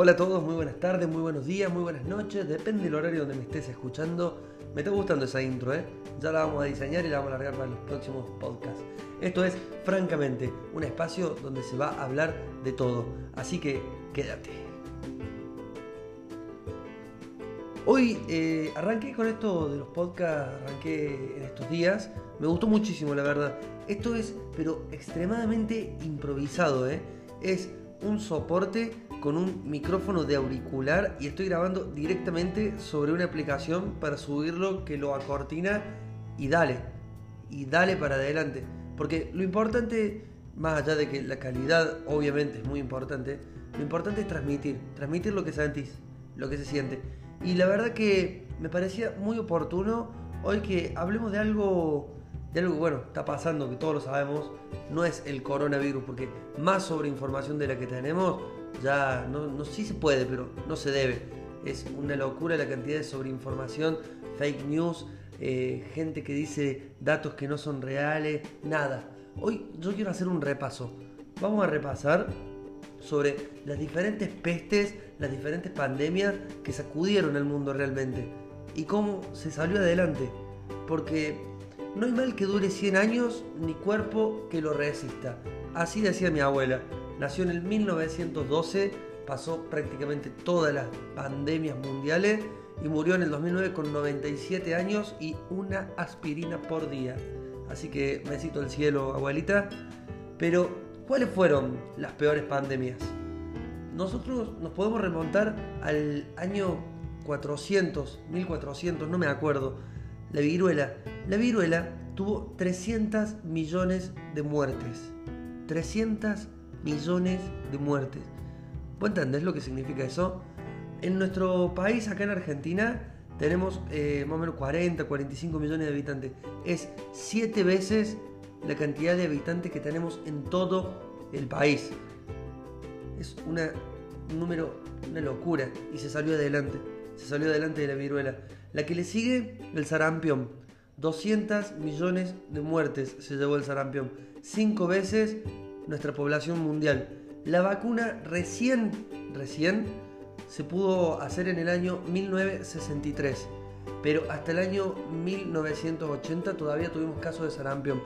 Hola a todos, muy buenas tardes, muy buenos días, muy buenas noches, depende del horario donde me estés escuchando. Me está gustando esa intro, ¿eh? Ya la vamos a diseñar y la vamos a largar para los próximos podcasts. Esto es, francamente, un espacio donde se va a hablar de todo, así que quédate. Hoy eh, arranqué con esto de los podcasts, arranqué en estos días, me gustó muchísimo la verdad. Esto es, pero extremadamente improvisado, ¿eh? Es un soporte con un micrófono de auricular y estoy grabando directamente sobre una aplicación para subirlo que lo acortina y dale, y dale para adelante. Porque lo importante, más allá de que la calidad obviamente es muy importante, lo importante es transmitir, transmitir lo que sentís, lo que se siente. Y la verdad que me parecía muy oportuno hoy que hablemos de algo de algo bueno, está pasando, que todos lo sabemos, no es el coronavirus, porque más sobre información de la que tenemos, ya no, no sí se puede, pero no se debe. Es una locura la cantidad de sobreinformación, fake news, eh, gente que dice datos que no son reales, nada. Hoy yo quiero hacer un repaso. Vamos a repasar sobre las diferentes pestes, las diferentes pandemias que sacudieron al mundo realmente y cómo se salió adelante. Porque no hay mal que dure 100 años ni cuerpo que lo resista. Así decía mi abuela. Nació en el 1912, pasó prácticamente todas las pandemias mundiales y murió en el 2009 con 97 años y una aspirina por día. Así que besito al cielo, abuelita. Pero, ¿cuáles fueron las peores pandemias? Nosotros nos podemos remontar al año 400, 1400, no me acuerdo la viruela. La viruela tuvo 300 millones de muertes. 300 millones de muertes. ¿Vos entendés lo que significa eso? En nuestro país, acá en Argentina, tenemos eh, más o menos 40, 45 millones de habitantes. Es 7 veces la cantidad de habitantes que tenemos en todo el país. Es una, un número, una locura. Y se salió adelante. Se salió adelante de la viruela. La que le sigue, el sarampión. 200 millones de muertes se llevó el sarampión. Cinco veces nuestra población mundial. La vacuna recién, recién, se pudo hacer en el año 1963. Pero hasta el año 1980 todavía tuvimos casos de sarampión.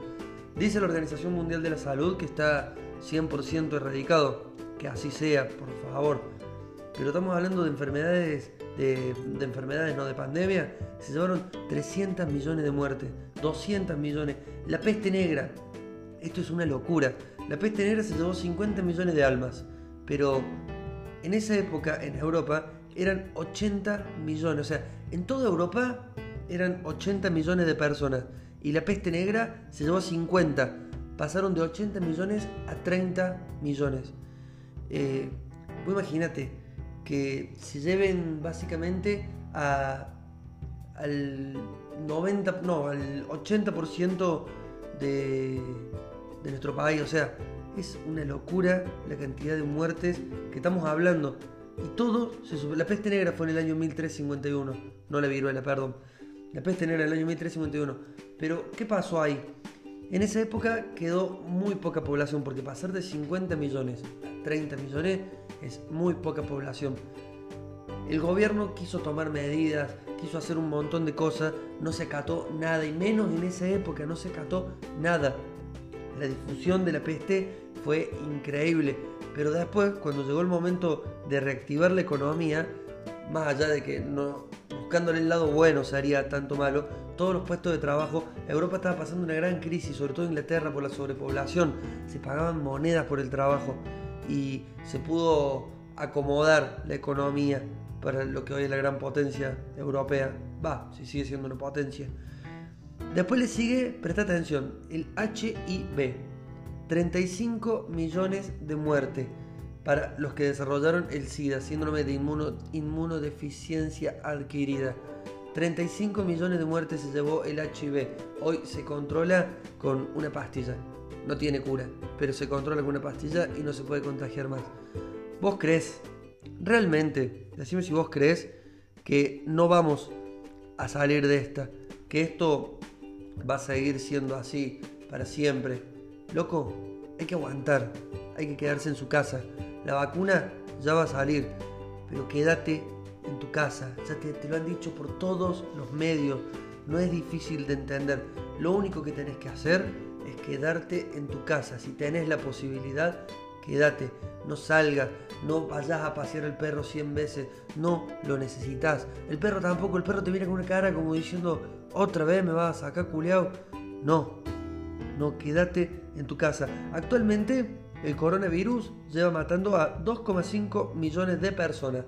Dice la Organización Mundial de la Salud que está 100% erradicado. Que así sea, por favor. Pero estamos hablando de enfermedades de, enfermedades, no de pandemia, se llevaron 300 millones de muertes, 200 millones. La peste negra, esto es una locura. La peste negra se llevó 50 millones de almas, pero en esa época en Europa eran 80 millones, o sea, en toda Europa eran 80 millones de personas y la peste negra se llevó 50. Pasaron de 80 millones a 30 millones. Eh, imagínate, que se lleven básicamente a, al 90, no, al 80% de, de nuestro país. O sea, es una locura la cantidad de muertes que estamos hablando. Y todo, se la peste negra fue en el año 1351, no la viruela, perdón. La peste negra en el año 1351. Pero, ¿qué pasó ahí? En esa época quedó muy poca población, porque pasar de 50 millones a 30 millones es muy poca población. El gobierno quiso tomar medidas, quiso hacer un montón de cosas, no se acató nada, y menos en esa época no se acató nada. La difusión de la peste fue increíble, pero después, cuando llegó el momento de reactivar la economía, más allá de que no, buscándole el lado bueno se haría tanto malo, todos los puestos de trabajo, Europa estaba pasando una gran crisis, sobre todo Inglaterra por la sobrepoblación, se pagaban monedas por el trabajo y se pudo acomodar la economía para lo que hoy es la gran potencia europea. Va, si sigue siendo una potencia. Después le sigue, presta atención, el HIV. 35 millones de muertes para los que desarrollaron el SIDA, síndrome de inmunodeficiencia adquirida. 35 millones de muertes se llevó el HIV. Hoy se controla con una pastilla. No tiene cura, pero se controla con una pastilla y no se puede contagiar más. ¿Vos crees, realmente, decime si vos crees que no vamos a salir de esta? Que esto va a seguir siendo así para siempre. Loco, hay que aguantar, hay que quedarse en su casa. La vacuna ya va a salir. pero quédate en tu casa. Ya te, lo han dicho por todos los medios. No es difícil de entender. Lo único que tenés que hacer es quedarte en tu casa. Si tenés la posibilidad, quédate, no salgas, no vayas a pasear el perro 100 veces, no lo necesitas. El perro tampoco, el perro te mira con una cara como diciendo, otra vez me vas a sacar culeado. No, no, quédate en tu casa. Actualmente el coronavirus lleva matando a 2,5 millones de personas.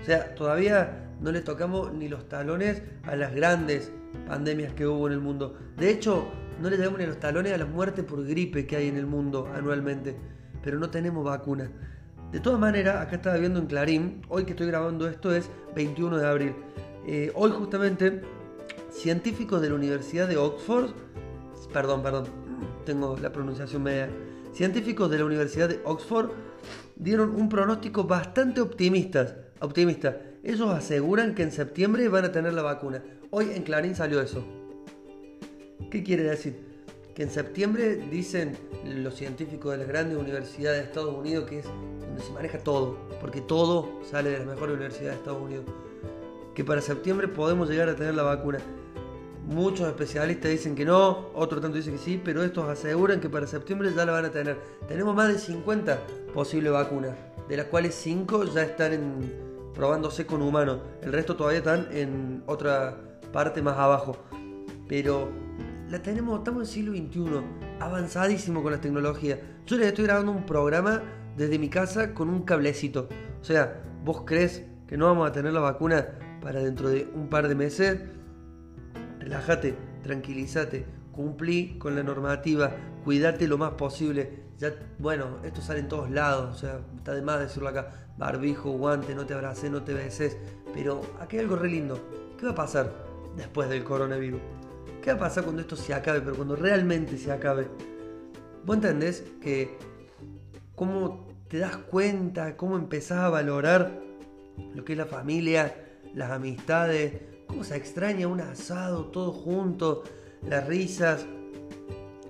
O sea, todavía no le tocamos ni los talones a las grandes pandemias que hubo en el mundo. De hecho, no le llegamos ni los talones a las muertes por gripe que hay en el mundo anualmente pero no tenemos vacuna. De todas maneras, acá estaba viendo en Clarín, hoy que estoy grabando esto es 21 de abril. Eh, hoy justamente, científicos de la Universidad de Oxford, perdón, perdón, tengo la pronunciación media, científicos de la Universidad de Oxford dieron un pronóstico bastante optimista. optimista. Ellos aseguran que en septiembre van a tener la vacuna. Hoy en Clarín salió eso. ¿Qué quiere decir? que en septiembre dicen los científicos de las grandes universidades de Estados Unidos que es donde se maneja todo, porque todo sale de las mejores universidades de Estados Unidos, que para septiembre podemos llegar a tener la vacuna. Muchos especialistas dicen que no, otros tanto dicen que sí, pero estos aseguran que para septiembre ya la van a tener. Tenemos más de 50 posibles vacunas, de las cuales 5 ya están probándose con humanos, el resto todavía están en otra parte más abajo. Pero la tenemos, estamos en el siglo XXI, avanzadísimo con la tecnología. Yo les estoy grabando un programa desde mi casa con un cablecito. O sea, ¿vos crees que no vamos a tener la vacuna para dentro de un par de meses? Relájate, tranquilízate, cumplí con la normativa, cuídate lo más posible. Ya, bueno, esto sale en todos lados, o sea, está de más decirlo acá. Barbijo, guante, no te abraces, no te beses. Pero aquí hay algo re lindo. ¿Qué va a pasar después del coronavirus? ¿Qué va a pasar cuando esto se acabe? Pero cuando realmente se acabe. ¿Vos entendés que cómo te das cuenta, cómo empezás a valorar lo que es la familia, las amistades, cómo se extraña un asado todo junto, las risas?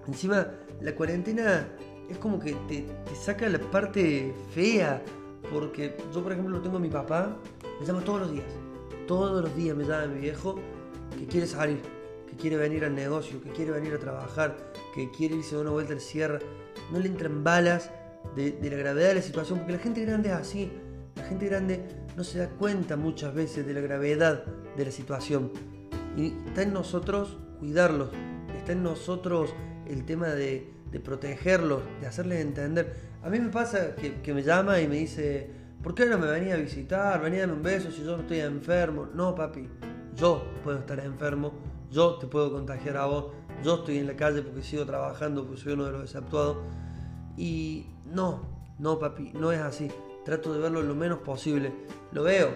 Encima, la cuarentena es como que te, saca la parte fea, porque yo, por ejemplo, lo tengo a mi papá, me llama todos los días. Todos los días me llama mi viejo que quiere salir que quiere venir al negocio, que quiere venir a trabajar, que quiere irse de una vuelta al cierre, no le entran balas de, la gravedad de la situación, porque la gente grande es así. La gente grande no se da cuenta muchas veces de la gravedad de la situación. Y está en nosotros cuidarlos, está en nosotros el tema de, protegerlos, de hacerles entender. A mí me pasa que, me llama y me dice, ¿por qué no me venía a visitar? Venía a darme un beso si yo no estoy enfermo. No, papi, yo puedo estar enfermo yo te puedo contagiar a vos, yo estoy en la calle porque sigo trabajando, porque soy uno de los exceptuados. Y no, no papi, no es así. Trato de verlo lo menos posible. Lo veo,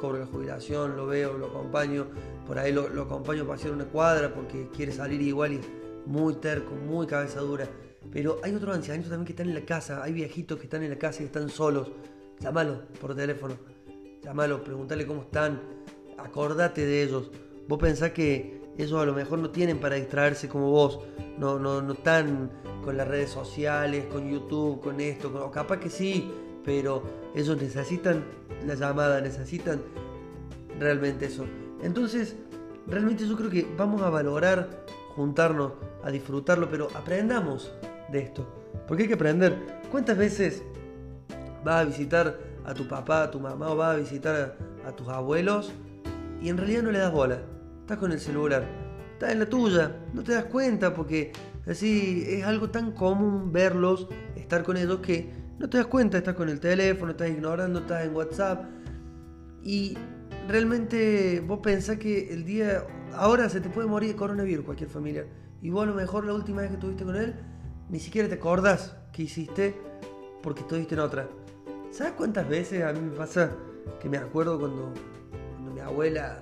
cobro la jubilación, lo veo, lo acompaño, por ahí lo, acompaño para hacer una cuadra porque quiere salir igual y es muy terco, muy cabeza dura. Pero hay otros ancianitos también que están en la casa, hay viejitos que están en la casa y están solos. Llámalo por teléfono, llámalo, pregúntale cómo están, acordate de ellos. Vos pensás que ellos a lo mejor no tienen para distraerse como vos, no, no, no están con las redes sociales, con YouTube, con esto, o capaz que sí, pero ellos necesitan la llamada, necesitan realmente eso. Entonces, realmente yo creo que vamos a valorar juntarnos, a disfrutarlo, pero aprendamos de esto. Porque hay que aprender. ¿Cuántas veces vas a visitar a tu papá, a tu mamá o vas a visitar a, a tus abuelos y en realidad no le das bola? estás con el celular, estás en la tuya, no te das cuenta porque así es algo tan común verlos, estar con ellos que no te das cuenta, estás con el teléfono, estás ignorando, estás en WhatsApp y realmente vos pensás que el día, ahora se te puede morir de coronavirus cualquier familia y vos a lo mejor la última vez que estuviste con él ni siquiera te acordás que hiciste porque estuviste en otra. ¿Sabes cuántas veces a mí me pasa que me acuerdo cuando, cuando mi abuela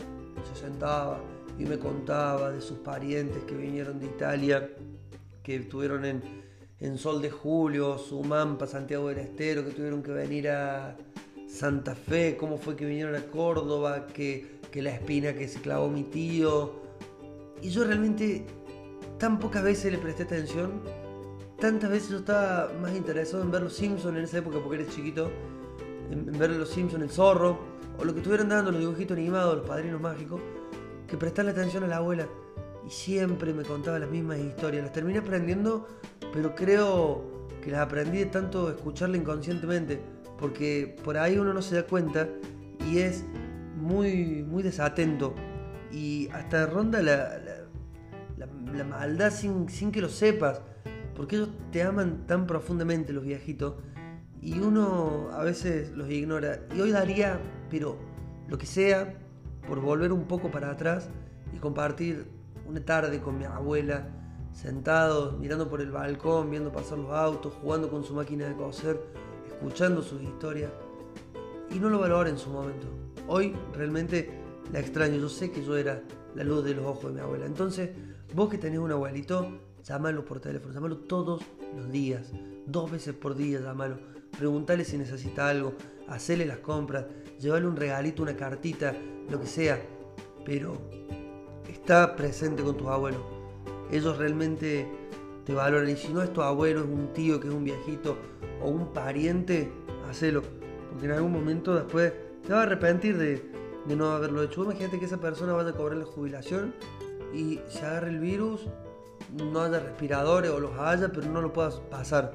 se sentaba y me contaba de sus parientes que vinieron de Italia, que estuvieron en, en Sol de Julio, Sumampa, Santiago del Estero, que tuvieron que venir a Santa Fe, cómo fue que vinieron a Córdoba, que, la espina que se clavó mi tío. Y yo realmente tan pocas veces le presté atención, tantas veces yo estaba más interesado en ver los Simpsons en esa época porque eres chiquito, en, ver Los Simpsons, El Zorro, o lo que estuvieran dando los dibujitos animados, los padrinos mágicos, que prestarle atención a la abuela. Y siempre me contaba las mismas historias. Las terminé aprendiendo, pero creo que las aprendí tanto escucharla inconscientemente, porque por ahí uno no se da cuenta y es muy, muy desatento. Y hasta ronda la, la, maldad sin, sin que lo sepas, porque ellos te aman tan profundamente los viejitos y uno a veces los ignora. Y hoy daría, pero lo que sea, por volver un poco para atrás y compartir una tarde con mi abuela, sentados, mirando por el balcón, viendo pasar los autos, jugando con su máquina de coser, escuchando sus historias. Y no lo valoro en su momento. Hoy realmente la extraño. Yo sé que yo era la luz de los ojos de mi abuela. Entonces, vos que tenés un abuelito, llámalo por teléfono, llámalo todos los días, dos veces por día, llámalo preguntale si necesita algo, hacerle las compras, llevarle un regalito, una cartita, lo que sea, pero está presente con tus abuelos. Ellos realmente te valoran y si no es tu abuelo, es un tío que es un viejito o un pariente, hacelo, porque en algún momento después te vas a arrepentir de, de no haberlo hecho. Imagínate que esa persona vaya a cobrar la jubilación y se agarre el virus, no haya respiradores o los haya, pero no lo puedas pasar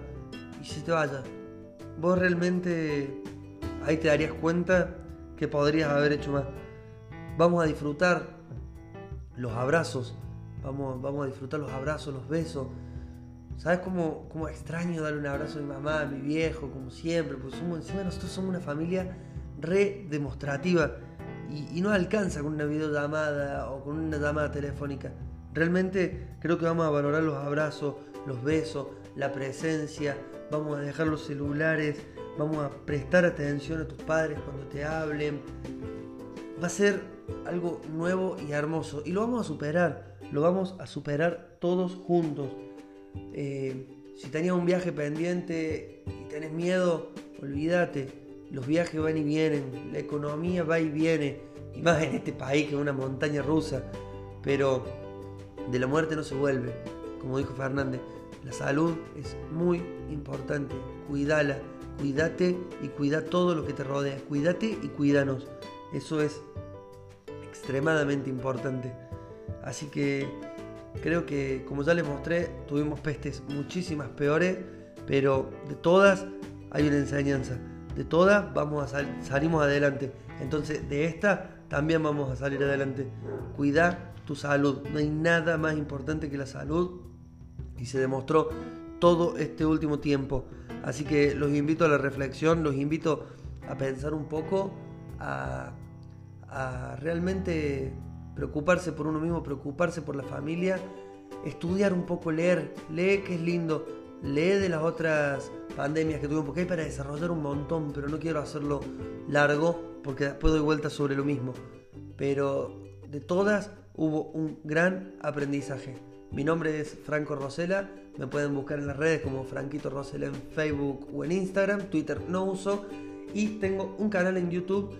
y se te vaya vos realmente ahí te darías cuenta que podrías haber hecho más. Vamos a disfrutar los abrazos, vamos, vamos a disfrutar los abrazos, los besos. ¿Sabes cómo, cómo extraño darle un abrazo a mi mamá, a mi viejo, como siempre? Porque somos, encima nosotros somos una familia re demostrativa y, y no alcanza con una videollamada o con una llamada telefónica. Realmente creo que vamos a valorar los abrazos, los besos, la presencia, vamos a dejar los celulares, vamos a prestar atención a tus padres cuando te hablen. Va a ser algo nuevo y hermoso y lo vamos a superar, lo vamos a superar todos juntos. Eh, si tenías un viaje pendiente y tenés miedo, olvídate, los viajes van y vienen, la economía va y viene, y más en este país que es una montaña rusa, pero de la muerte no se vuelve, como dijo Fernández. La salud es muy importante. Cuídala, cuídate y cuida todo lo que te rodea. Cuídate y cuídanos. Eso es extremadamente importante. Así que creo que, como ya les mostré, tuvimos pestes muchísimas peores, pero de todas hay una enseñanza. De todas vamos a salimos adelante. Entonces, de esta también vamos a salir adelante. Cuidar tu salud. No hay nada más importante que la salud y se demostró todo este último tiempo. Así que los invito a la reflexión, los invito a pensar un poco, a, realmente preocuparse por uno mismo, preocuparse por la familia, estudiar un poco, leer, lee que es lindo, lee de las otras pandemias que tuvimos, porque hay para desarrollar un montón, pero no quiero hacerlo largo porque después doy vuelta sobre lo mismo. Pero de todas hubo un gran aprendizaje. Mi nombre es Franco Rosela, me pueden buscar en las redes como Franquito Rosela en Facebook o en Instagram, Twitter no uso y tengo un canal en YouTube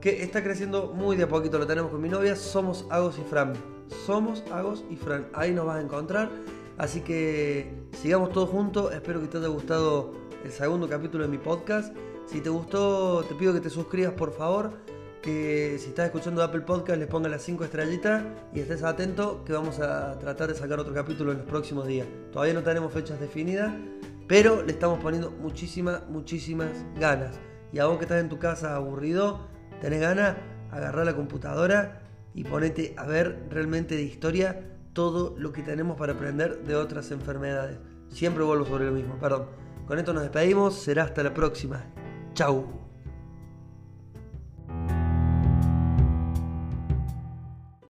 que está creciendo muy de a poquito, lo tenemos con mi novia, somos Agos y Fran, somos Agos y Fran, ahí nos vas a encontrar, así que sigamos todos juntos, espero que te haya gustado el segundo capítulo de mi podcast, si te gustó te pido que te suscribas por favor, que si estás escuchando Apple Podcast les ponga las 5 estrellitas y estés atento que vamos a tratar de sacar otro capítulo en los próximos días. Todavía no tenemos fechas definidas, pero le estamos poniendo muchísimas, muchísimas ganas. Y a vos que estás en tu casa aburrido, tenés ganas, agarrar la computadora y ponete a ver realmente de historia todo lo que tenemos para aprender de otras enfermedades. Siempre vuelvo sobre lo mismo, perdón. Con esto nos despedimos, será hasta la próxima. Chau.